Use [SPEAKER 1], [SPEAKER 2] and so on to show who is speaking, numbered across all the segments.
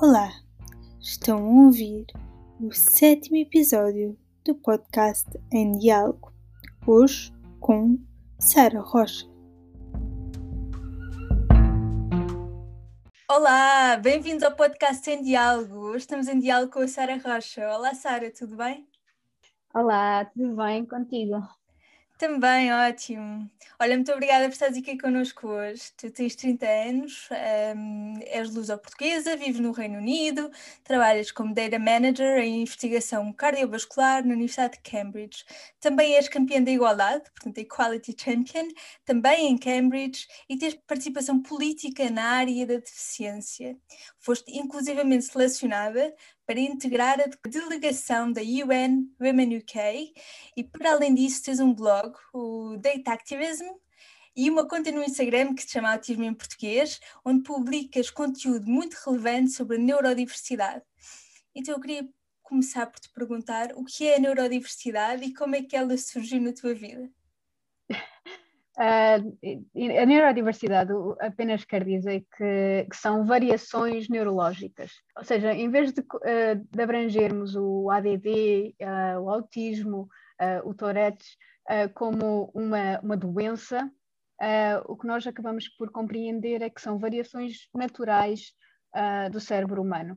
[SPEAKER 1] Olá, estão a ouvir o sétimo episódio do podcast Em Diálogo, hoje com Sara Rocha. Olá, bem-vindos ao podcast Em Diálogo. Hoje estamos em diálogo com a Sara Rocha. Olá, Sara, tudo bem?
[SPEAKER 2] Olá, tudo bem contigo?
[SPEAKER 1] Também, ótimo. Olha, muito obrigada por estares aqui connosco hoje. Tu tens 30 anos, um, és luso-portuguesa, vives no Reino Unido, trabalhas como Data Manager em investigação cardiovascular na Universidade de Cambridge. Também és campeã da igualdade, portanto, Equality Champion, também em Cambridge, e tens participação política na área da deficiência. Foste inclusivamente selecionada para integrar a delegação da UN Women UK e, para além disso, tens um blog, o Data Activism, e uma conta no Instagram que se chama Autismo em Português, onde publicas conteúdo muito relevante sobre a neurodiversidade. Então eu queria começar por te perguntar o que é a neurodiversidade e como é que ela surgiu na tua vida?
[SPEAKER 2] Uh, a neurodiversidade apenas quer dizer que, que, são variações neurológicas, ou seja, em vez de, uh, de abrangermos o ADD, ah, o autismo, o Tourette's como uma, uma doença, o que nós acabamos por compreender é que são variações naturais do cérebro humano.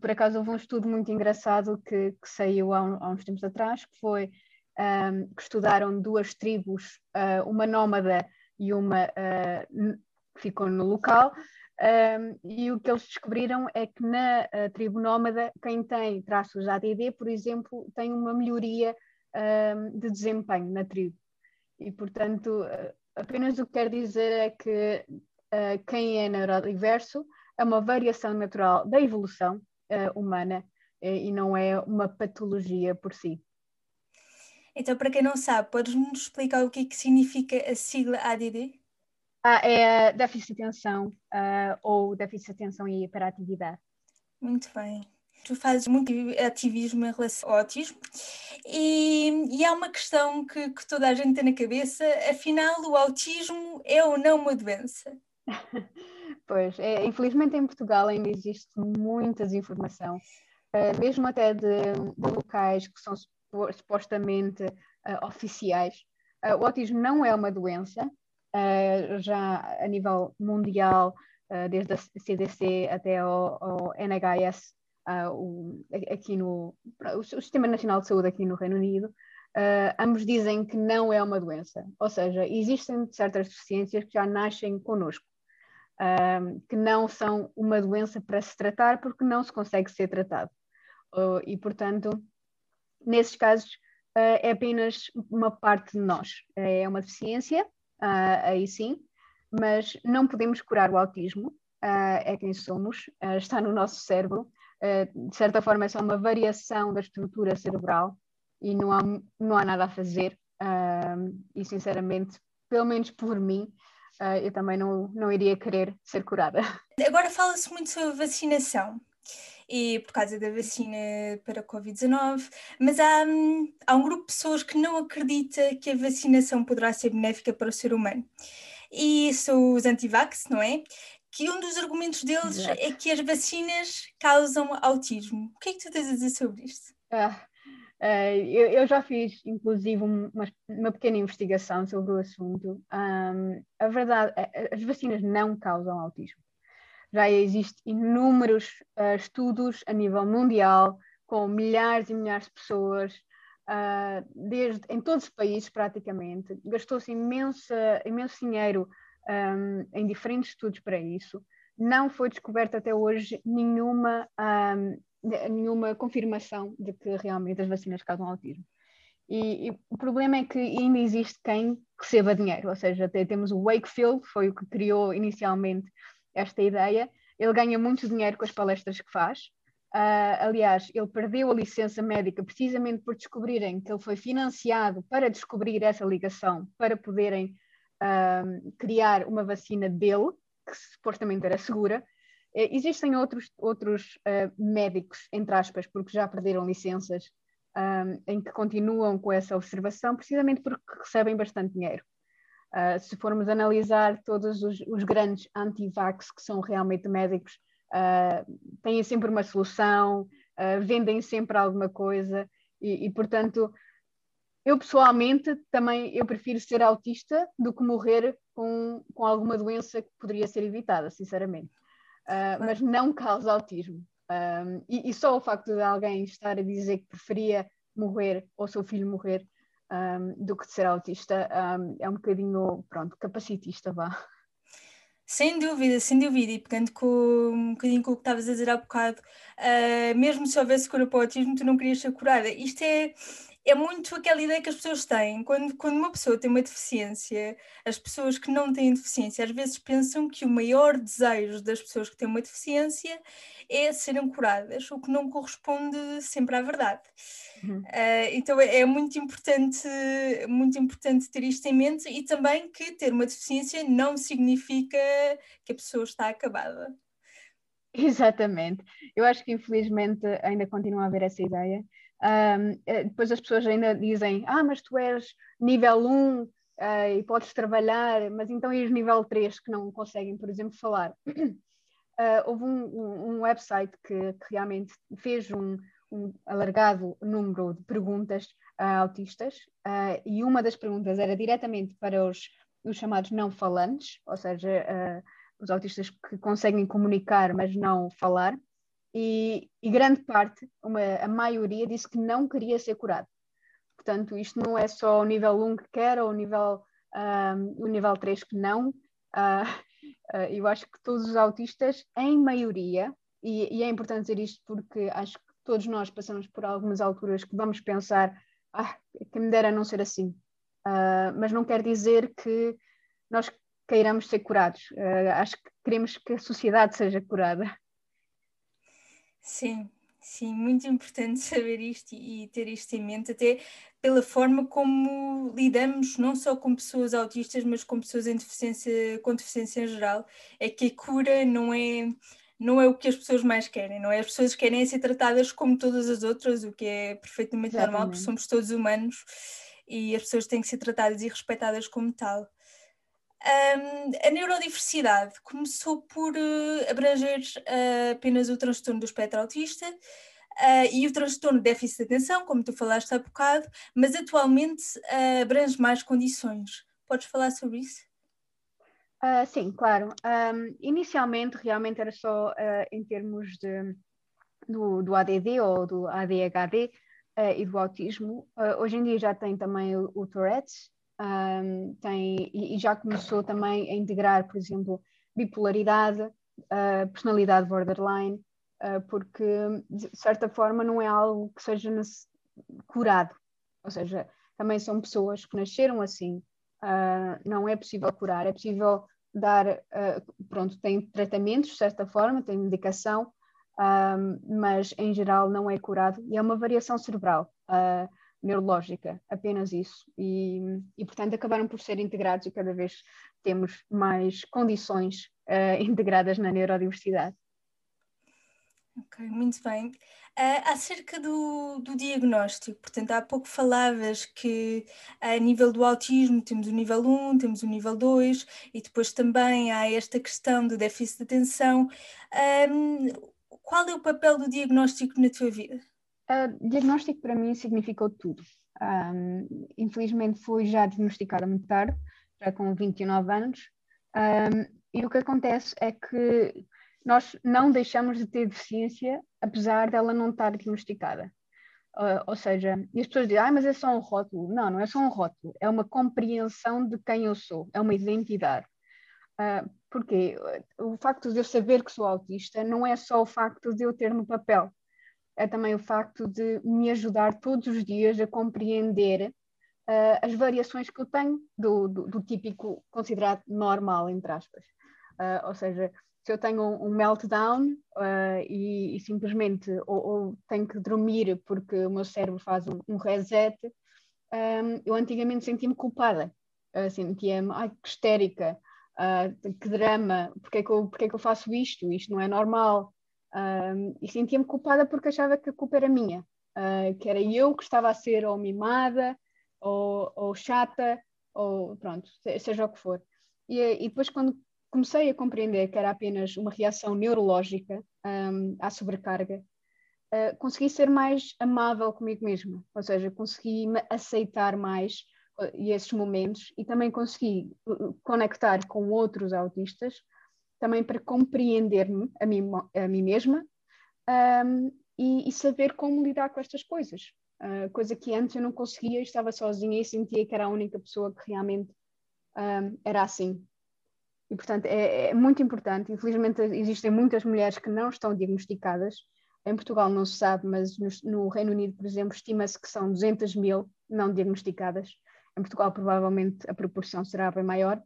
[SPEAKER 2] por acaso houve um estudo muito engraçado que, que saiu há, há uns tempos atrás, que foi um, que estudaram duas tribos, uh, uma nómada e uma uh, que ficou no local, um, e o que eles descobriram é que na uh, tribo nómada, quem tem traços ADD, por exemplo, tem uma melhoria um, de desempenho na tribo. E, portanto, apenas o que quer dizer é que quem é neurodiverso é uma variação natural da evolução humana e não é uma patologia por si.
[SPEAKER 1] Então, para quem não sabe, podes-nos explicar o que, é que significa a sigla ADD?
[SPEAKER 2] Ah, é déficit de atenção uh, ou déficit de atenção e hiperatividade.
[SPEAKER 1] Muito bem. Tu fazes muito ativismo em relação ao autismo e, e há uma questão que, que toda a gente tem na cabeça, afinal o autismo é ou não uma doença?
[SPEAKER 2] pois, é, infelizmente em Portugal ainda existe muita desinformação, uh, mesmo até de, de locais que são supostamente uh, oficiais. Uh, o autismo não é uma doença, uh, já a nível mundial, desde a CDC até ao NHS, o, aqui no o Sistema Nacional de Saúde aqui no Reino Unido, ambos dizem que não é uma doença. Ou seja, existem certas deficiências que já nascem connosco. que não são uma doença para se tratar porque não se consegue ser tratado. e, portanto, nesses casos, uh, é apenas uma parte de nós. É uma deficiência, uh, aí sim, mas não podemos curar o autismo, é quem somos, está no nosso cérebro. de certa forma, é só uma variação da estrutura cerebral e não há, não há nada a fazer. e, sinceramente, pelo menos por mim, eu também não, não iria querer ser curada.
[SPEAKER 1] Agora fala-se muito sobre vacinação e por causa da vacina para a Covid-19, mas há, hum, há um grupo de pessoas que não acredita que a vacinação poderá ser benéfica para o ser humano. E são os anti-vax, não é? Que um dos argumentos deles Exato. é que as vacinas causam autismo. O que é que tu tens a dizer sobre isto?
[SPEAKER 2] Ah, uh, eu, eu, já fiz, inclusive, uma, uma pequena investigação sobre o assunto. Um, a verdade, as vacinas não causam autismo já existem inúmeros uh, estudos a nível mundial com milhares e milhares de pessoas uh, desde, em todos os países praticamente. Gastou-se imenso dinheiro um, em diferentes estudos para isso. Não foi descoberta até hoje nenhuma, um, nenhuma confirmação de que realmente as vacinas causam autismo. E, e, o problema é que ainda existe quem receba dinheiro, ou seja, temos o Wakefield, foi o que criou inicialmente esta ideia. Ele ganha muito dinheiro com as palestras que faz. Uh, aliás, ele perdeu a licença médica precisamente por descobrirem que ele foi financiado para descobrir essa ligação, para poderem uh, criar uma vacina dele, que supostamente era segura. Uh, existem outros, outros ah, médicos, entre aspas, porque já perderam licenças, em que continuam com essa observação, precisamente porque recebem bastante dinheiro. Uh, se formos analisar todos os, os grandes anti-vax que são realmente médicos, uh, têm sempre uma solução, uh, vendem sempre alguma coisa e, e, portanto, eu pessoalmente também eu prefiro ser autista do que morrer com, com alguma doença que poderia ser evitada, sinceramente. Mas não causa autismo. Um, e, e, só o facto de alguém estar a dizer que preferia morrer ou seu filho morrer um, do que de ser autista um, é um bocadinho, pronto, capacitista, vá.
[SPEAKER 1] Sem dúvida, sem dúvida, e pegando com, um bocadinho com o que estavas a dizer há bocado, uh, mesmo se houvesse cura para o autismo, tu não querias ser curada. Isto é, é muito aquela ideia que as pessoas têm. Quando, quando uma pessoa tem uma deficiência, as pessoas que não têm deficiência às vezes pensam que o maior desejo das pessoas que têm uma deficiência é serem curadas, o que não corresponde sempre à verdade. Uhum. Uh, então é, é, muito importante, muito importante ter isto em mente e também que ter uma deficiência não significa que a pessoa está acabada.
[SPEAKER 2] Exatamente. Eu acho que infelizmente ainda continua a haver essa ideia um, eh, depois as pessoas ainda dizem, ah, mas tu és nível 1 uh, eh, e podes trabalhar, mas então e os nível 3 que não conseguem, por exemplo, falar? Uh, houve um, um, um website que, que, realmente fez um, um alargado número de perguntas a autistas uh, e uma das perguntas era diretamente para os, os chamados não falantes, ou seja, os autistas que conseguem comunicar, mas não falar e, e grande parte, uma, a maioria, disse que não queria ser curado. Portanto, isto não é só o nível 1 que quer ou o nível, um, o nível 3 que não. Uh, eu acho que todos os autistas, em maioria, e, e, é importante dizer isto porque acho que todos nós passamos por algumas alturas que vamos pensar, ah, que me dera não ser assim. Uh, mas não quer dizer que nós queiramos ser curados. Uh, acho que queremos que a sociedade seja curada.
[SPEAKER 1] Sim, sim, muito importante saber isto e, e ter isto em mente, até pela forma como lidamos não só com pessoas autistas, mas com pessoas em deficiência, com deficiência em geral. É que a cura não é não é o que as pessoas mais querem, não é? As pessoas querem ser tratadas como todas as outras, o que é perfeitamente Exatamente. normal, porque somos todos humanos e as pessoas têm que ser tratadas e respeitadas como tal. Um, a neurodiversidade começou por uh, abranger uh, apenas o transtorno do espectro autista uh, e o transtorno de déficit de atenção, como tu falaste há bocado, mas atualmente abrange mais condições. Podes falar sobre isso?
[SPEAKER 2] sim, claro. Um, inicialmente, realmente era só em termos de, do, do, ADD ou do ADHD e do autismo. hoje em dia já tem também o, o Tourette's, um, tem, e, e, já começou também a integrar, por exemplo, bipolaridade, uh, personalidade borderline, uh, porque de certa forma não é algo que seja curado, ou seja, também são pessoas que nasceram assim, uh, não é possível curar, é possível dar, pronto, tem tratamentos de certa forma, tem medicação, mas em geral não é curado. E é uma variação cerebral. Uh, neurológica, apenas isso. E, e, portanto, acabaram por ser integrados e cada vez temos mais condições uh, integradas na neurodiversidade.
[SPEAKER 1] Ok, muito bem. Uh, acerca do, do diagnóstico, portanto, há pouco falavas que a nível do autismo temos o nível 1, temos o nível 2 e depois também há esta questão do déficit de atenção. Um, qual é o papel do diagnóstico na tua vida?
[SPEAKER 2] Uh, diagnóstico para mim significou tudo. Um, infelizmente fui já diagnosticada muito tarde, já com 29 anos, um, e o que acontece é que nós não deixamos de ter deficiência apesar dela não estar diagnosticada. Uh, ou seja, e as pessoas dizem, ah, mas é só um rótulo. Não, não é só um rótulo, é uma compreensão de quem eu sou, é uma identidade. Uh, porque o facto de eu saber que sou autista não é só o facto de eu ter no papel, é também o facto de me ajudar todos os dias a compreender uh, as variações que eu tenho do, do, do típico considerado normal, entre aspas. Uh, ou seja, se eu tenho um, um meltdown uh, e, e, simplesmente ou, ou, tenho que dormir porque o meu cérebro faz um, um reset, um, eu antigamente sentia-me culpada, uh, sentia-me, que histérica, que drama, porque é, que eu, porque é que eu faço isto? Isto não é normal. Um, e sentia-me culpada porque achava que a culpa era minha, uh, que era eu que estava a ser ou mimada, ou, ou chata, ou pronto, seja o que for. E, e depois, quando comecei a compreender que era apenas uma reação neurológica um, à sobrecarga, uh, consegui ser mais amável comigo mesma, ou seja, consegui me aceitar mais uh, esses momentos e também consegui uh, conectar com outros autistas, também para compreender-me a mim, a mim mesma um, e, e, saber como lidar com estas coisas. Uh, coisa que antes eu não conseguia, estava sozinha e sentia que era a única pessoa que realmente um, era assim. E, portanto, é, é, muito importante. Infelizmente, existem muitas mulheres que não estão diagnosticadas. Em Portugal não se sabe, mas no, no Reino Unido, por exemplo, estima-se que são 200 mil não diagnosticadas. Em Portugal, provavelmente, a proporção será bem maior.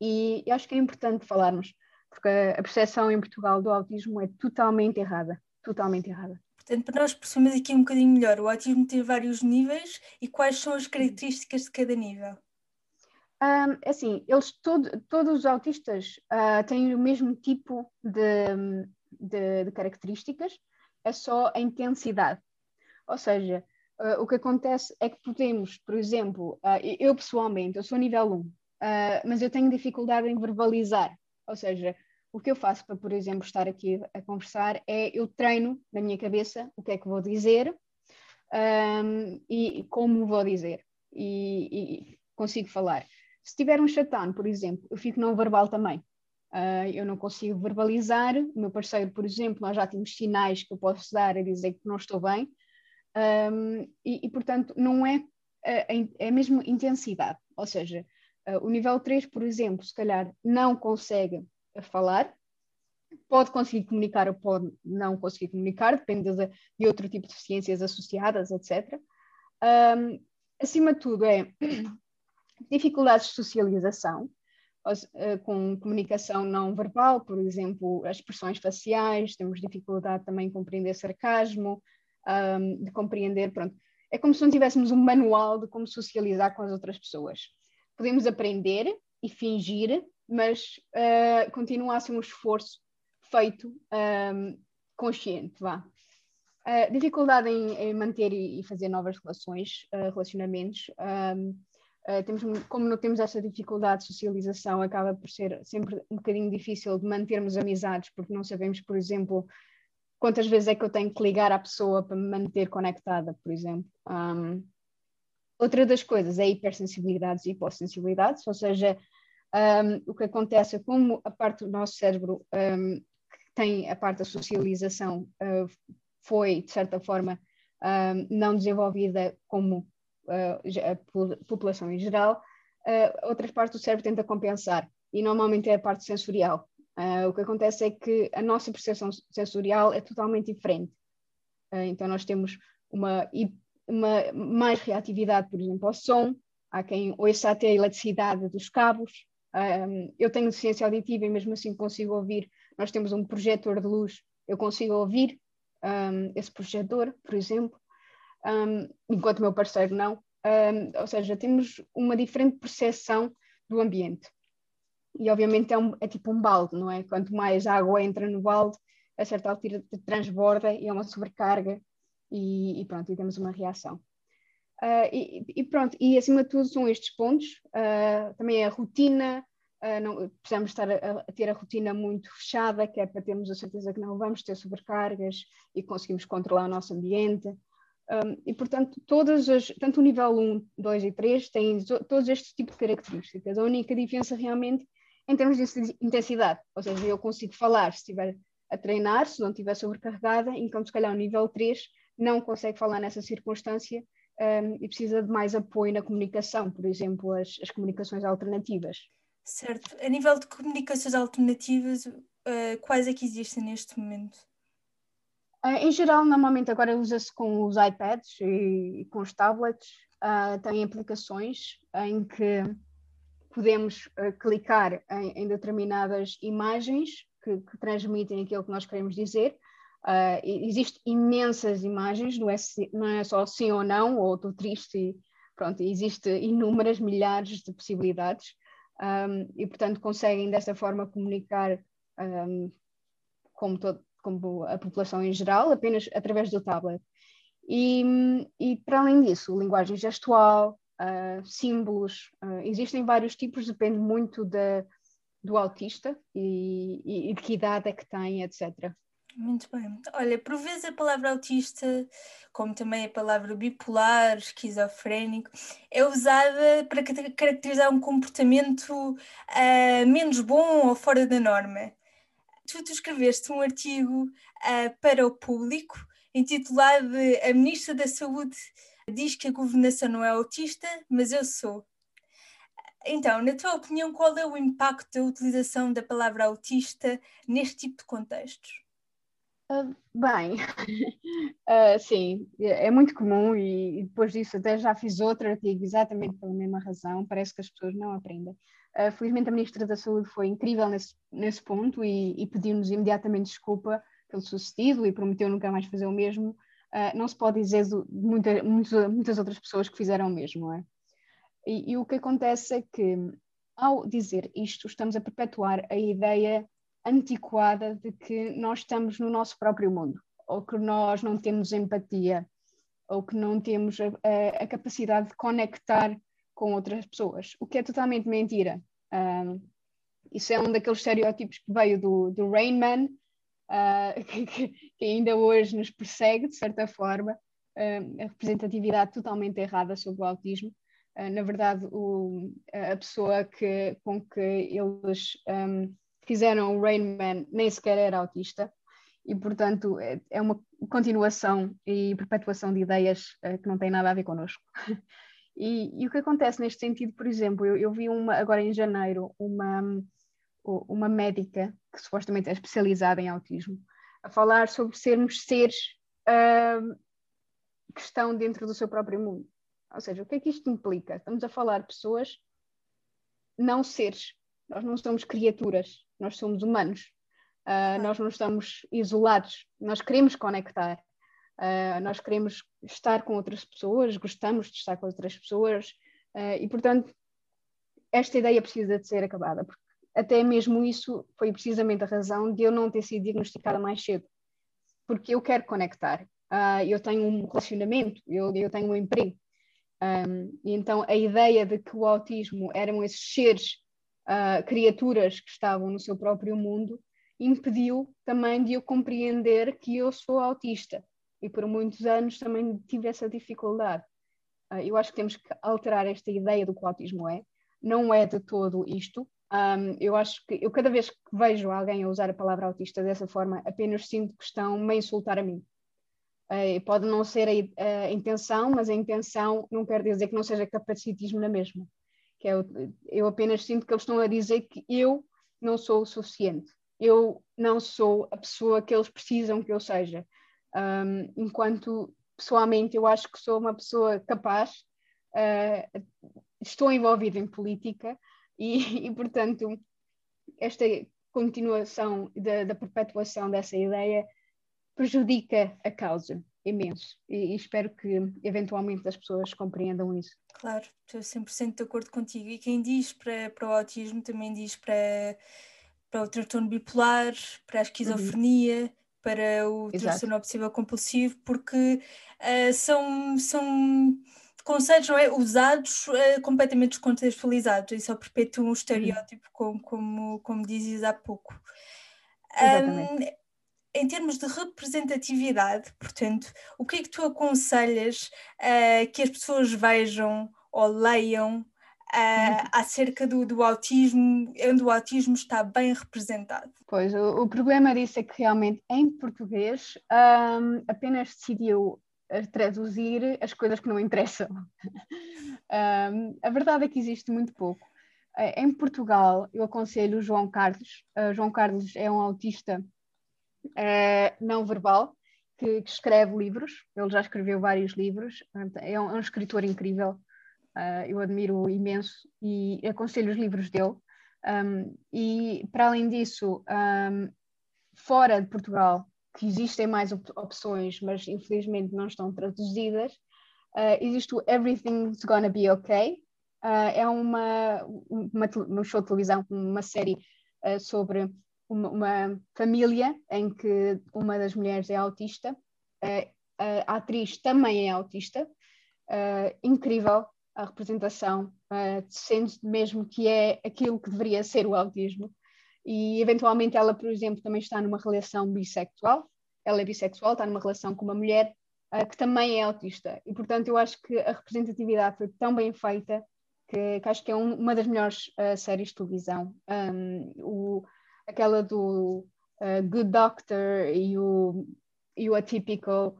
[SPEAKER 2] E acho que é importante falarmos, porque a percepção em Portugal do autismo é totalmente errada. Totalmente errada.
[SPEAKER 1] Portanto, para nós percebermos aqui um bocadinho melhor, o autismo tem vários níveis e quais são as características de cada nível?
[SPEAKER 2] Um, é assim, eles todo, todos os autistas uh, têm o mesmo tipo de, de, de, características, é só a intensidade. Ou seja, uh, o que acontece é que podemos, por exemplo, uh, eu pessoalmente, eu sou nível 1, mas eu tenho dificuldade em verbalizar. Ou seja, o que eu faço para, por exemplo, estar aqui a conversar é eu treino na minha cabeça o que é que vou dizer um, e como vou dizer. E, e consigo falar. Se tiver um shutdown, por exemplo, eu fico não verbal também. Uh, eu não consigo verbalizar. O meu parceiro, por exemplo, nós já temos sinais que eu posso dar a dizer que não estou bem. Um, e, e, portanto, não é, é, é mesmo intensidade. Ou seja, uh, o nível 3, por exemplo, se calhar não consegue falar, pode conseguir comunicar ou pode não conseguir comunicar, depende de, de outro tipo de deficiências associadas, etc. Um, acima de tudo, é dificuldades de socialização, eh, com comunicação não verbal, por exemplo, as expressões faciais, temos dificuldade também em compreender sarcasmo, um, de compreender, pronto. É como se não tivéssemos um manual de como socializar com as outras pessoas. Podemos aprender e fingir, mas uh, continua a ser um esforço feito um, consciente, vá. Uh, dificuldade em, em, manter e, fazer novas relações, uh, relacionamentos, um, Uh, temos, como não temos essa dificuldade de socialização, acaba por ser sempre um bocadinho difícil de mantermos amizades, porque não sabemos, por exemplo, quantas vezes é que eu tenho que ligar à pessoa para me manter conectada, por exemplo. Um, outra das coisas é hipersensibilidades e hipossensibilidades, ou seja, um, o que acontece é como a parte do nosso cérebro um, que tem a parte da socialização uh, foi, de certa forma, não desenvolvida como uh, a população em geral, uh, outras partes do cérebro tenta compensar, e normalmente é a parte sensorial. O que acontece é que a nossa percepção sensorial é totalmente diferente. então, nós temos uma, uma mais reatividade, por exemplo, ao som, há quem ouça até a eletricidade dos cabos. Um, eu tenho deficiência auditiva e mesmo assim consigo ouvir. Nós temos um projetor de luz, eu consigo ouvir um, esse projetor, por exemplo um, enquanto meu parceiro não. Ou seja, temos uma diferente percepção do ambiente. E obviamente é, é tipo um balde, não é? Quanto mais água entra no balde, a certa altura transborda e é uma sobrecarga e, e pronto, e temos uma reação. Uh, e, e, pronto, e acima de tudo são estes pontos, uh, também a rotina, uh, não, precisamos estar a, a, ter a rotina muito fechada, que é para termos a certeza que não vamos ter sobrecargas e conseguimos controlar o nosso ambiente. Um, e, portanto, todas as, tanto o nível 1, 2 e 3 têm todos estes tipos de características. A única diferença realmente em termos de intensidade, ou seja, eu consigo falar se estiver a treinar, se não estiver sobrecarregada, enquanto se calhar o nível 3 não consegue falar nessa circunstância um, e precisa de mais apoio na comunicação, por exemplo, as, as comunicações alternativas.
[SPEAKER 1] Certo. A nível de comunicações alternativas, uh, quais é que existem neste momento?
[SPEAKER 2] Uh, em geral, normalmente agora usa-se com os iPads e, e com os tablets. Uh, tem aplicações em que podemos clicar em, em, determinadas imagens que, que, transmitem aquilo que nós queremos dizer. Uh, Existem imensas imagens, não é, não é só sim ou não, ou estou triste, pronto, existe inúmeras milhares de possibilidades um, e, portanto, conseguem dessa forma comunicar um, como todo, como a população em geral, apenas através do tablet. E, e para além disso, linguagem gestual, uh, símbolos, uh, existem vários tipos, depende muito do autista e, e de que idade é que tem, etc.
[SPEAKER 1] Muito bem. Olha, por vezes a palavra autista, como também a palavra bipolar, esquizofrénico, é usada para caracterizar um comportamento uh, menos bom ou fora da norma. Tu, tu escreveste um artigo uh, para o público intitulado A Ministra da Saúde diz que a governação não é autista, mas eu sou. Então, na tua opinião, qual é o impacto da utilização da palavra autista neste tipo de contextos?
[SPEAKER 2] Uh, bem, uh, sim, é, é muito comum e, e, depois disso até já fiz outro artigo exatamente pela mesma razão, parece que as pessoas não aprendem. Uh, felizmente a Ministra da Saúde foi incrível nesse, nesse ponto e, e pediu-nos imediatamente desculpa pelo sucedido e prometeu nunca mais fazer o mesmo. não se pode dizer de muita, muitas, outras pessoas que fizeram o mesmo, é? E, e o que acontece é que ao dizer isto estamos a perpetuar a ideia antiquada de que nós estamos no nosso próprio mundo, ou que nós não temos empatia, ou que não temos a, a, a capacidade de conectar com outras pessoas, o que é totalmente mentira. Um, isso é um daqueles estereótipos que veio do, do Rain Man, uh, que, que, ainda hoje nos persegue, de certa forma, uh, a representatividade totalmente errada sobre o autismo. Uh, na verdade, o, a pessoa que, com que eles um, fizeram o Rain Man nem sequer era autista e portanto é, é uma continuação e perpetuação de ideias uh, que não tem nada a ver connosco. e, e, o que acontece neste sentido, por exemplo, eu, eu, vi uma agora em janeiro uma uma médica que supostamente é especializada em autismo a falar sobre sermos seres uh, que estão dentro do seu próprio mundo. Ou seja, o que é que isto implica? Estamos a falar de pessoas não seres, nós não somos criaturas, nós somos humanos. Uh, nós não estamos isolados, nós queremos conectar, uh, nós queremos estar com outras pessoas, gostamos de estar com outras pessoas. Uh, e, portanto, esta ideia precisa de ser acabada, porque até mesmo isso foi precisamente a razão de eu não ter sido diagnosticada mais cedo, porque eu quero conectar, eu tenho um relacionamento, eu, eu tenho um emprego, um, e então a ideia de que o autismo eram esses seres uh, criaturas que estavam no seu próprio mundo, impediu também de eu compreender que eu sou autista. E por muitos anos também tive essa dificuldade. Uh, eu acho que temos que alterar esta ideia do que o autismo é. Não é de todo isto. Um, eu acho que eu cada vez que vejo alguém a usar a palavra autista dessa forma, apenas sinto que estão a insultar a mim. Uh, pode não ser a, a, intenção, mas a intenção não quer dizer que não seja capacitismo na mesma que é, eu apenas sinto que eles estão a dizer que eu não sou o suficiente, eu não sou a pessoa que eles precisam que eu seja. Um, enquanto pessoalmente eu acho que sou uma pessoa capaz, uh, estou envolvida em política e, e portanto, esta continuação da, da perpetuação dessa ideia prejudica a causa imenso e, e, espero que eventualmente as pessoas compreendam isso.
[SPEAKER 1] Claro, estou 100% de acordo contigo. E quem diz para, para o autismo também diz para, para o transtorno bipolar, para a esquizofrenia, uhum. para o Exato. transtorno obsessivo compulsivo, porque uh, são, são conceitos não é, usados uh, completamente descontextualizados e só perpetuam o estereótipo, uhum. como, como, como dizes há pouco. Exatamente. Um, em termos de representatividade, portanto, o que é que tu aconselhas uh, que as pessoas vejam ou leiam uh, acerca do, do, autismo, onde o autismo está bem representado?
[SPEAKER 2] Pois, o, o problema disso é que realmente em português um, apenas decidiu eh, traduzir as coisas que não interessam. um, a verdade é que existe muito pouco. Em Portugal, eu aconselho o João Carlos. Uh, João Carlos é um autista uh, não verbal, que, que, escreve livros, ele já escreveu vários livros, é um, é um escritor incrível, uh, eu admiro imenso e aconselho os livros dele. Um, e para além disso, um, fora de Portugal, que existem mais op opções, mas infelizmente não estão traduzidas, uh, existe o Everything's Gonna Be Okay. Uh, é uma, uma, show de televisão, uma série sobre uma, uma, família em que uma das mulheres é autista, a, atriz também é autista, incrível, a representação, sendo mesmo que é aquilo que deveria ser o autismo. E eventualmente ela, por exemplo, também está numa relação bissexual, ela é bissexual, está numa relação com uma mulher que também é autista. E portanto eu acho que a representatividade foi tão bem feita que, que acho que é um, uma das melhores uh, séries de televisão. Um, o, aquela do Good Doctor e o, e o Atypical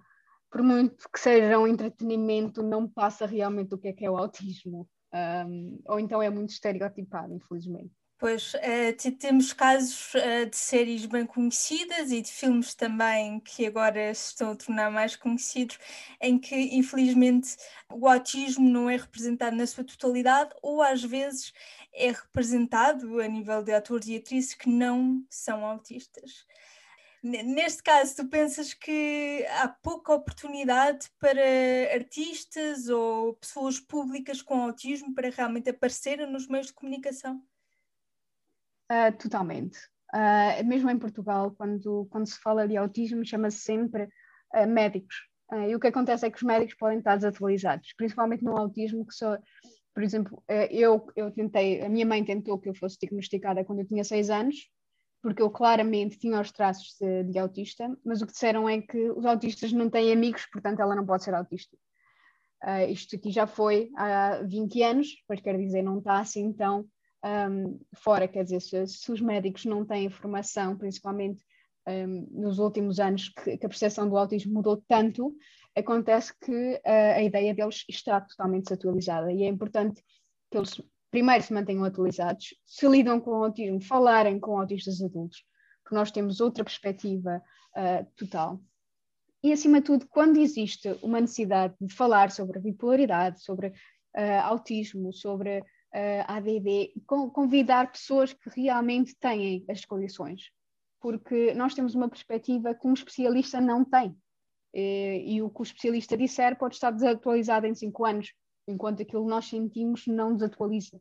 [SPEAKER 2] por muito que seja um entretenimento, não passa realmente o que é que é o autismo. Um, ou então é muito estereotipado, infelizmente.
[SPEAKER 1] Pois, uh, temos casos uh, de séries bem conhecidas e de filmes também que agora se estão a tornar mais conhecidos, em que infelizmente o autismo não é representado na sua totalidade ou às vezes é representado a nível de atores e atrizes que não são autistas. Neste caso, tu pensas que há pouca oportunidade para artistas ou pessoas públicas com autismo para realmente aparecerem nos meios de comunicação?
[SPEAKER 2] Uh, totalmente. Uh, mesmo em Portugal, quando, quando se fala de autismo, chama-se sempre uh, médicos. e o que acontece é que os médicos podem estar desatualizados, principalmente no autismo, que só, por exemplo, eu, eu tentei, a minha mãe tentou que eu fosse diagnosticada quando eu tinha seis anos, porque eu claramente tinha os traços de, de, autista, mas o que disseram é que os autistas não têm amigos, portanto ela não pode ser autista. Uh, isto aqui já foi há 20 anos, pois quer dizer, não está assim tão um, fora, quer dizer, se, se, os médicos não têm informação, principalmente um, nos últimos anos que, que, a percepção do autismo mudou tanto, acontece que uh, a ideia deles está totalmente desatualizada e é importante que eles primeiro se mantenham atualizados, se lidam com o autismo, falarem com autistas adultos, porque nós temos outra perspectiva uh, total. E, acima de tudo, quando existe uma necessidade de falar sobre a bipolaridade, sobre uh, autismo, sobre uh, ADD, convidar pessoas que realmente têm as condições, porque nós temos uma perspectiva que um especialista não tem. E, e o que o especialista disser pode estar desatualizado em cinco anos, enquanto aquilo que nós sentimos não desatualiza.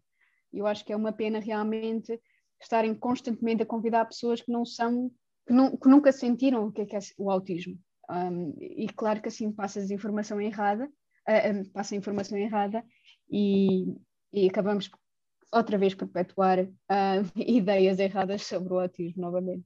[SPEAKER 2] Eu acho que é uma pena realmente estarem constantemente a convidar pessoas que não são, que, não, que nunca sentiram o que é, que é o autismo. Um, e claro que assim passa a informação errada, uh, passa a informação errada e, e acabamos outra vez perpetuar uh, ideias erradas sobre o autismo novamente.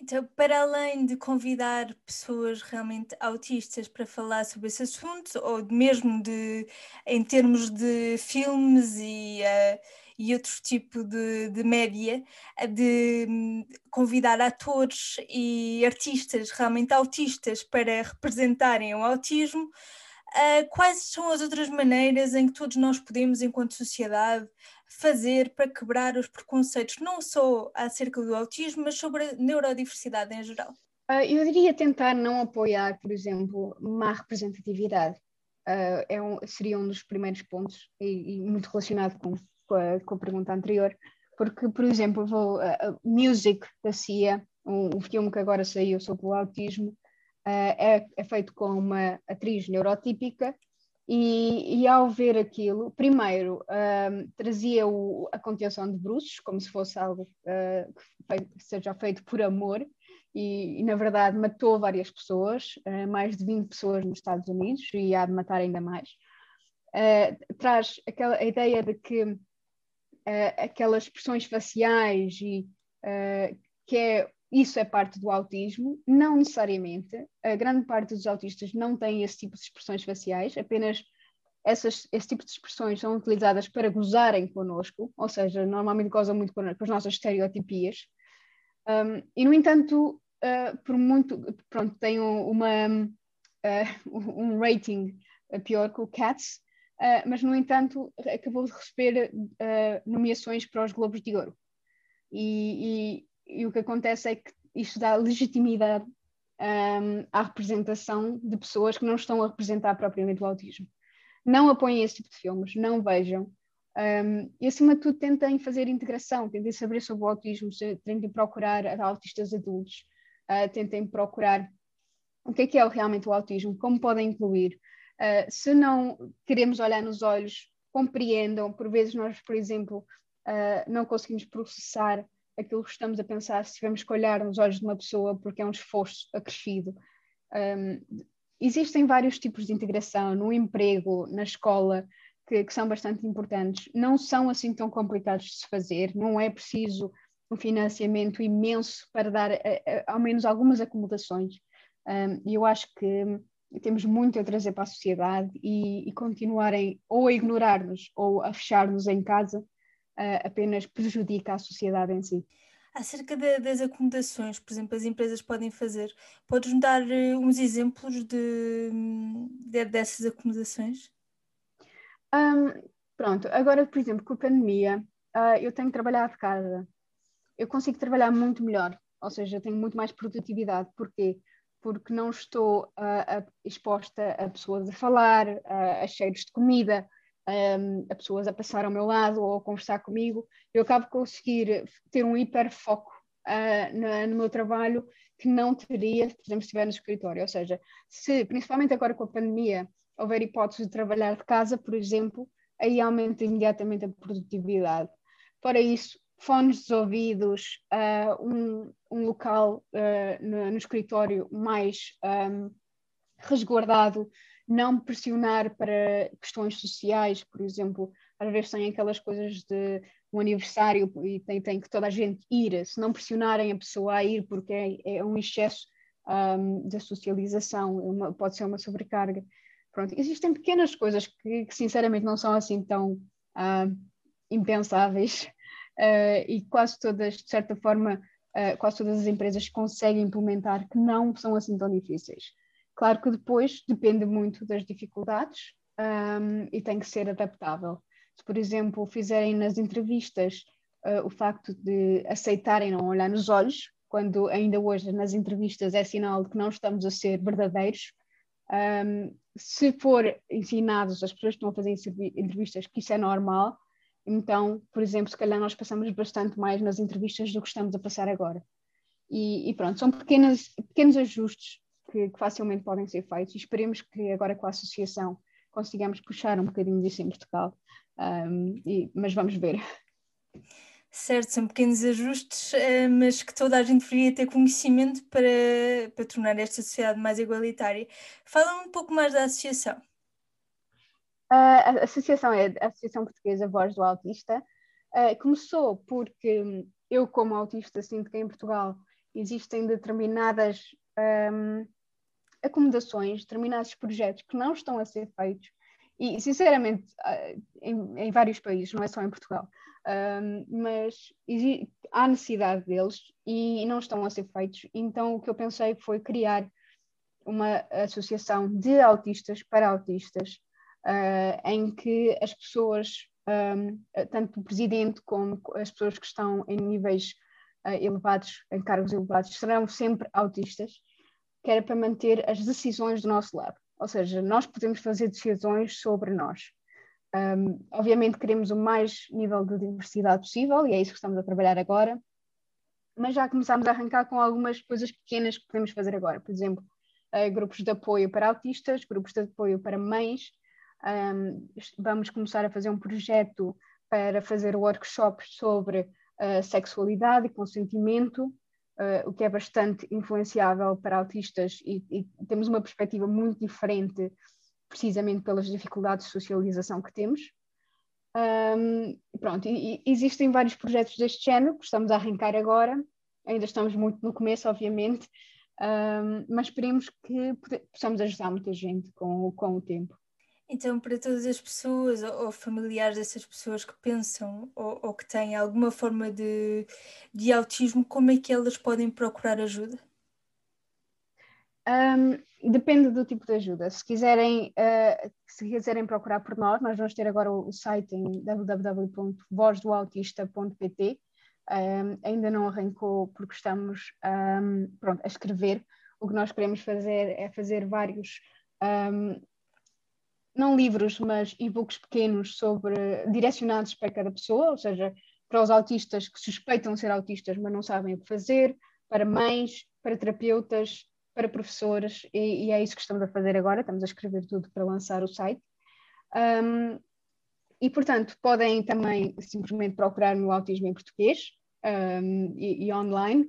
[SPEAKER 1] Então, para além de convidar pessoas realmente autistas para falar sobre esse assunto, ou mesmo de, em termos de filmes e, uh, e outro tipo de, de média, de um, convidar atores e artistas realmente autistas para representarem o autismo, uh, quais são as outras maneiras em que todos nós podemos, enquanto sociedade, fazer para quebrar os preconceitos, não só acerca do autismo, mas sobre a neurodiversidade em geral?
[SPEAKER 2] Uh, eu diria tentar não apoiar, por exemplo, má representatividade. Uh, é um, seria um dos primeiros pontos, e, e muito relacionado com, com, a, com, a, pergunta anterior, porque, por exemplo, vou, uh, Music da CIA, um, um, filme que agora saiu sobre o autismo, é, é feito com uma atriz neurotípica e, e, ao ver aquilo, primeiro um, trazia o, a contenção de bruços, como se fosse algo uh, que seja feito por amor, e, e, na verdade matou várias pessoas, uh, mais de 20 pessoas nos Estados Unidos, e há de matar ainda mais. Uh, traz aquela a ideia de que aquelas expressões faciais e que é isso é parte do autismo, não necessariamente. A grande parte dos autistas não tem esse tipo de expressões faciais, apenas essas, esse tipo de expressões são utilizadas para gozarem connosco, ou seja, normalmente gozam muito com, as nossas estereotipias. Um, e, no entanto, uh, por muito. Pronto, tem uma, uh, um rating pior que o Cats, uh, mas, no entanto, acabou de receber nomeações para os Globos de Ouro. E, e o que acontece é que isto dá legitimidade um, à representação de pessoas que não estão a representar propriamente o autismo. Não apoiem esse tipo de filmes, não vejam. Um, e acima de tudo tentem fazer integração, tentem saber sobre o autismo, tentem procurar autistas adultos, uh, tentem procurar o que é que é realmente o autismo, como podem incluir. Uh, se não queremos olhar nos olhos, compreendam, por vezes nós, por exemplo, uh, não conseguimos processar aquilo que estamos a pensar se tivermos que olhar nos olhos de uma pessoa porque é um esforço acrescido. Um, existem vários tipos de integração no emprego, na escola, que, que, são bastante importantes. Não são assim tão complicados de se fazer, não é preciso um financiamento imenso para dar a, a, ao menos algumas acomodações. E eu acho que temos muito a trazer para a sociedade e, e continuarem ou a ignorar-nos ou a fechar-nos em casa uh, apenas prejudica a sociedade em si.
[SPEAKER 1] Acerca de, das acomodações, por exemplo, as empresas podem fazer, podes-me dar uh, uns exemplos de, de dessas acomodações?
[SPEAKER 2] Um, pronto, agora, por exemplo, com a pandemia, uh, eu tenho que trabalhar de casa. Eu consigo trabalhar muito melhor, ou seja, tenho muito mais produtividade. Porquê? porque não estou uh, exposta a pessoas a falar, uh, a cheiros de comida, um, a pessoas a passar ao meu lado ou a conversar comigo. Eu acabo de conseguir ter um hiperfoco uh, no, meu trabalho que não teria, por exemplo, se estiver no escritório. Ou seja, se, principalmente agora com a pandemia, houver hipótese de trabalhar de casa, por exemplo, aí aumenta imediatamente a produtividade. Para isso, fones dos ouvidos, uh, um, um, local uh, no, no, escritório mais um, resguardado, não pressionar para questões sociais, por exemplo, às vezes tem aquelas coisas de um aniversário e tem, tem que toda a gente ir, se não pressionarem a pessoa a ir porque é, é um excesso um, da socialização, uma, pode ser uma sobrecarga. Pronto, existem pequenas coisas que, que sinceramente não são assim tão uh, impensáveis uh, e quase todas, de certa forma, uh, quase todas as empresas conseguem implementar que não são assim tão difíceis. Claro que depois depende muito das dificuldades um, e tem que ser adaptável. Se, por exemplo, fizerem nas entrevistas uh, o facto de aceitarem não olhar nos olhos, quando ainda hoje nas entrevistas é sinal de que não estamos a ser verdadeiros, um, se for ensinados as pessoas que estão a fazer entrevistas que isso é normal, então, por exemplo, se calhar nós passamos bastante mais nas entrevistas do que estamos a passar agora. E, e pronto, são pequenas, pequenos ajustes que, que, facilmente podem ser feitos e esperemos que agora com a associação consigamos puxar um bocadinho disso em Portugal. Um, e, mas vamos ver.
[SPEAKER 1] Certo, são pequenos ajustes, eh, mas que toda a gente deveria ter conhecimento para, para tornar esta sociedade mais igualitária. Fala um pouco mais da associação.
[SPEAKER 2] A associação é a Associação Portuguesa Voz do Autista. Uh, começou porque eu, como autista, sinto que em Portugal existem determinadas acomodações, determinados projetos que não estão a ser feitos, e sinceramente, uh, em, em, vários países, não é só em Portugal, um, mas há necessidade deles e não estão a ser feitos. Então, o que eu pensei foi criar uma associação de autistas para autistas uh, em que as pessoas, um, tanto o presidente como as pessoas que estão em níveis uh, elevados, em cargos elevados, serão sempre autistas, que era para manter as decisões do nosso lado. Ou seja, nós podemos fazer decisões sobre nós. Um, obviamente queremos o mais nível de diversidade possível e é isso que estamos a trabalhar agora, mas já começámos a arrancar com algumas coisas pequenas que podemos fazer agora. Por exemplo, uh, grupos de apoio para autistas, grupos de apoio para mães, um, vamos começar a fazer um projeto para fazer workshops sobre uh, sexualidade e consentimento, uh, o que é bastante influenciável para autistas e, e, temos uma perspectiva muito diferente, precisamente pelas dificuldades de socialização que temos. Um, pronto, e, e existem vários projetos deste género que estamos a arrancar agora, ainda estamos muito no começo, obviamente, um, mas esperemos que possamos ajudar muita gente com, com o tempo.
[SPEAKER 1] Então, para todas as pessoas ou, familiares dessas pessoas que pensam ou, ou que têm alguma forma de, de autismo, como é que elas podem procurar ajuda?
[SPEAKER 2] Um, depende do tipo de ajuda. Se quiserem, uh, se quiserem procurar por nós, nós vamos ter agora o, o site em www.vozdoautista.pt. Um, ainda não arrancou porque estamos um, pronto, a escrever. O que nós queremos fazer é fazer vários não livros, mas e-books pequenos sobre direcionados para cada pessoa, ou seja, para os autistas que suspeitam ser autistas, mas não sabem o que fazer, para mães, para terapeutas, para professores, e, e é isso que estamos a fazer agora, estamos a escrever tudo para lançar o site. Um, e, portanto, podem também simplesmente procurar no Autismo em Português um, e, e, online.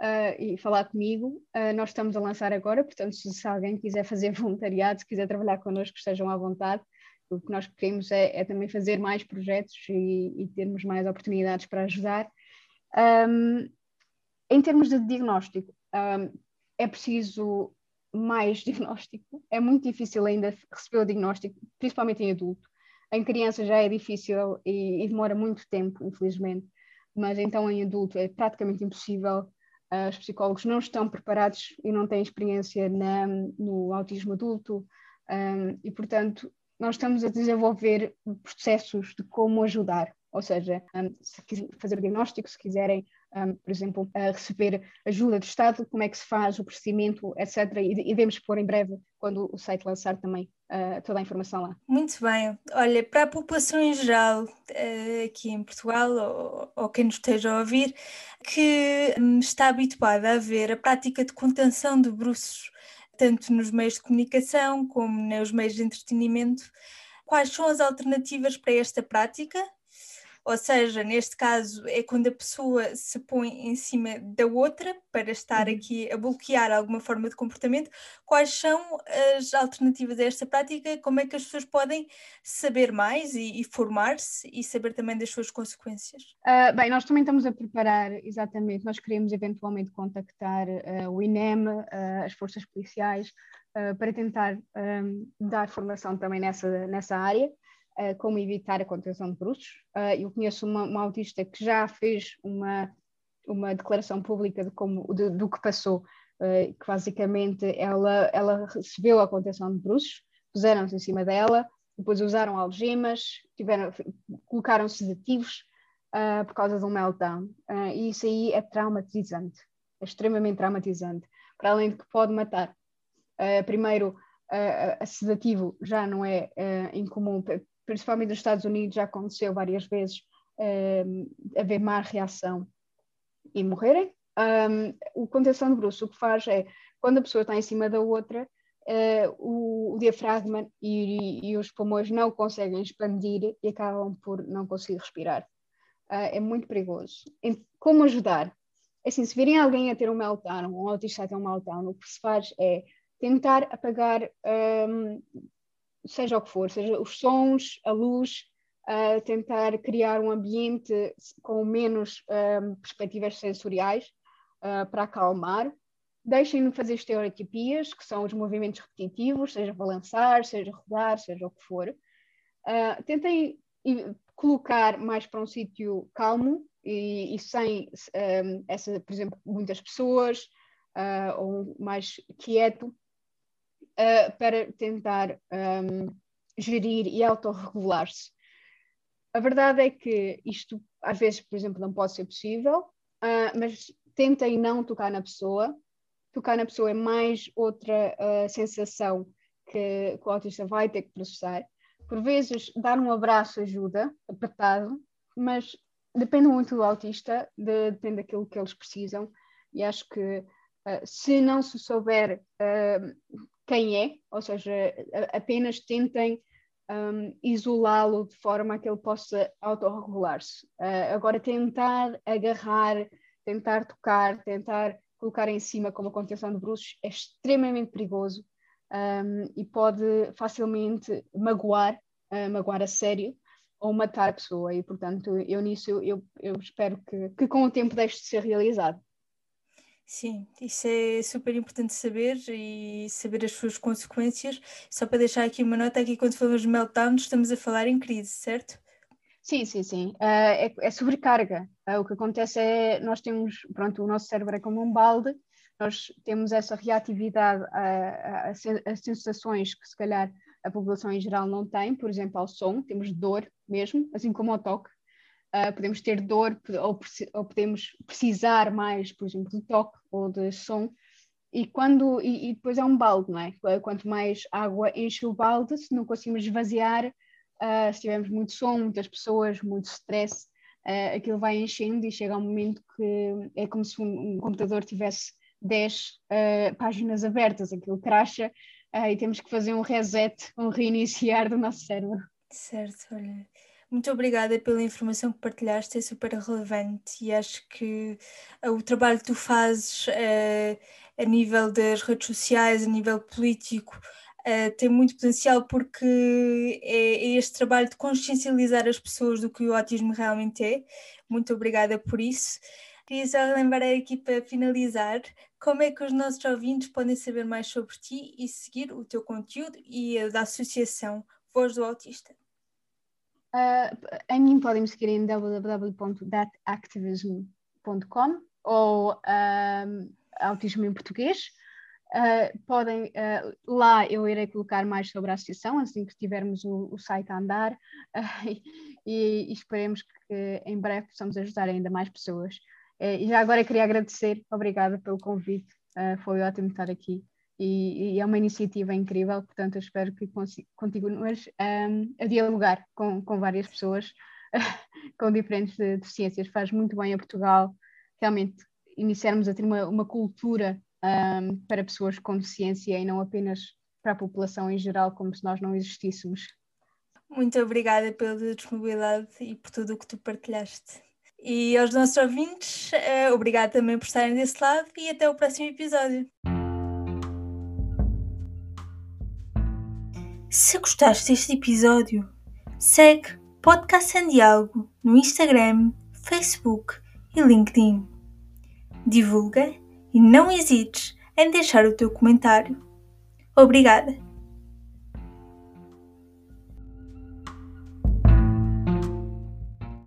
[SPEAKER 2] Uh, e falar comigo. Uh, nós estamos a lançar agora, portanto, se, se, alguém quiser fazer voluntariado, se quiser trabalhar connosco, estejam à vontade. O que nós queremos é, é também fazer mais projetos e, e, termos mais oportunidades para ajudar. Um, em termos de diagnóstico, um, é preciso mais diagnóstico. É muito difícil ainda receber o diagnóstico, principalmente em adulto. Em criança já é difícil e, e demora muito tempo, infelizmente, mas então em adulto é praticamente impossível Uh, os psicólogos não estão preparados e não têm experiência na, no autismo adulto, um, e portanto, nós estamos a desenvolver processos de como ajudar. Ou seja, um, se quiserem fazer o diagnóstico, se quiserem, um, por exemplo, uh, receber ajuda do Estado, como é que se faz o procedimento, etc. E, e devemos pôr em breve, quando o site lançar também, uh, toda a informação lá.
[SPEAKER 1] Muito bem. Olha, para a população em geral, uh, aqui em Portugal, ou, ou, quem nos esteja a ouvir, que um, está habituada a ver a prática de contenção de bruços, tanto nos meios de comunicação como nos meios de entretenimento, quais são as alternativas para esta prática ou seja, neste caso é quando a pessoa se põe em cima da outra para estar uhum. aqui a bloquear alguma forma de comportamento. Quais são as alternativas a esta prática? Como é que as pessoas podem saber mais e, e formar-se e saber também das suas consequências?
[SPEAKER 2] Uh, bem, nós também estamos a preparar, exatamente, nós queremos eventualmente contactar uh, o INEM, uh, as forças policiais, para tentar um, dar formação também nessa, nessa área como evitar a contenção de bruxos. Uh, eu conheço uma, uma, autista que já fez uma, uma declaração pública de como, de, do que passou, uh, que basicamente ela, ela recebeu a contenção de bruxos, puseram-se em cima dela, depois usaram algemas, tiveram, colocaram sedativos uh, por causa de um meltdown. Uh, e isso aí é traumatizante, é extremamente traumatizante, para além de que pode matar. Uh, primeiro, a sedativo já não é incomum, principalmente nos Estados Unidos, já aconteceu várias vezes um, haver má reação e morrerem. Um, o contenção de bruxo o que faz é, quando a pessoa está em cima da outra, uh, o, o, diafragma e, e, os pulmões não conseguem expandir e acabam por não conseguir respirar. Uh, é muito perigoso. Como ajudar? É assim, se virem alguém a ter um meltdown, um autista a ter um meltdown, o que se faz é tentar apagar um, seja o que for, seja os sons, a luz, uh, tentar criar um ambiente com menos uh, perspectivas sensoriais uh, para acalmar. Deixem-no fazer estereotipias, que são os movimentos repetitivos, seja balançar, seja rodar, seja o que for. Uh, tentem colocar mais para um sítio calmo e, e sem um, essa, por exemplo, muitas pessoas, uh, ou mais quieto, uh, para tentar um, gerir e autorregular-se. A verdade é que isto, às vezes, por exemplo, não pode ser possível, uh, mas tentem não tocar na pessoa. Tocar na pessoa é mais outra uh, sensação que, que o autista vai ter que processar. Por vezes, dar um abraço ajuda, apertado, mas depende muito do autista, de, depende daquilo que eles precisam. E acho que uh, se não se souber uh, quem é, ou seja, apenas tentem um, isolá-lo de forma a que ele possa autorregular-se. Uh, agora, tentar agarrar, tentar tocar, tentar colocar em cima como a contenção de bruxos é extremamente perigoso um, e pode facilmente magoar, uh, magoar a sério ou matar a pessoa. E, portanto, eu nisso eu, eu espero que, que com o tempo deixe de ser realizado.
[SPEAKER 1] Sim, isso é super importante saber e saber as suas consequências. Só para deixar aqui uma nota, aqui quando falamos de meltdown, estamos a falar em crise, certo?
[SPEAKER 2] Sim, sim, sim. Uh, é, é, sobrecarga. Uh, o que acontece é, nós temos, pronto, o nosso cérebro é como um balde, nós temos essa reatividade a, a, a sensações que se calhar a população em geral não tem, por exemplo, ao som, temos dor mesmo, assim como ao toque. Uh, podemos ter dor ou, ou, podemos precisar mais, por exemplo, de toque ou de som. E, quando, e, e, depois é um balde, não é? Quanto mais água enche o balde, se não conseguimos esvaziar, uh, se tivermos muito som, muitas pessoas, muito stress, uh, aquilo vai enchendo e chega um momento que é como se um, um computador tivesse 10 páginas abertas, aquilo cracha e temos que fazer um reset, um reiniciar do nosso cérebro.
[SPEAKER 1] Certo, olha Muito obrigada pela informação que partilhaste, é super relevante e acho que uh, o trabalho que tu fazes uh, a nível das redes sociais, a nível político, uh, tem muito potencial porque é, é, este trabalho de consciencializar as pessoas do que o autismo realmente é. Muito obrigada por isso. Queria só lembrar aqui para finalizar como é que os nossos ouvintes podem saber mais sobre ti e seguir o teu conteúdo e a da associação Voz do Autista.
[SPEAKER 2] Uh, a mim podem me seguir em www.thatactivism.com ou uh, Autismo em Português. Uh, podem, lá eu irei colocar mais sobre a associação, assim que tivermos o, o site a andar, e, e, esperemos que em breve possamos ajudar ainda mais pessoas. e já agora queria agradecer, obrigada pelo convite, foi ótimo estar aqui. E, e, é uma iniciativa incrível, portanto eu espero que continues um, a dialogar com, com várias pessoas com diferentes deficiências. Faz muito bem a Portugal realmente iniciarmos a ter uma, uma cultura um, para pessoas com deficiência e não apenas para a população em geral, como se nós não existíssemos.
[SPEAKER 1] Muito obrigada pela disponibilidade e por tudo o que tu partilhaste. E aos nossos ouvintes, uh, obrigada também por estarem desse lado e até o próximo episódio. Se gostaste deste episódio, segue Podcast em Diálogo no Instagram, Facebook e LinkedIn. Divulga e não hesites em deixar o teu comentário. Obrigada!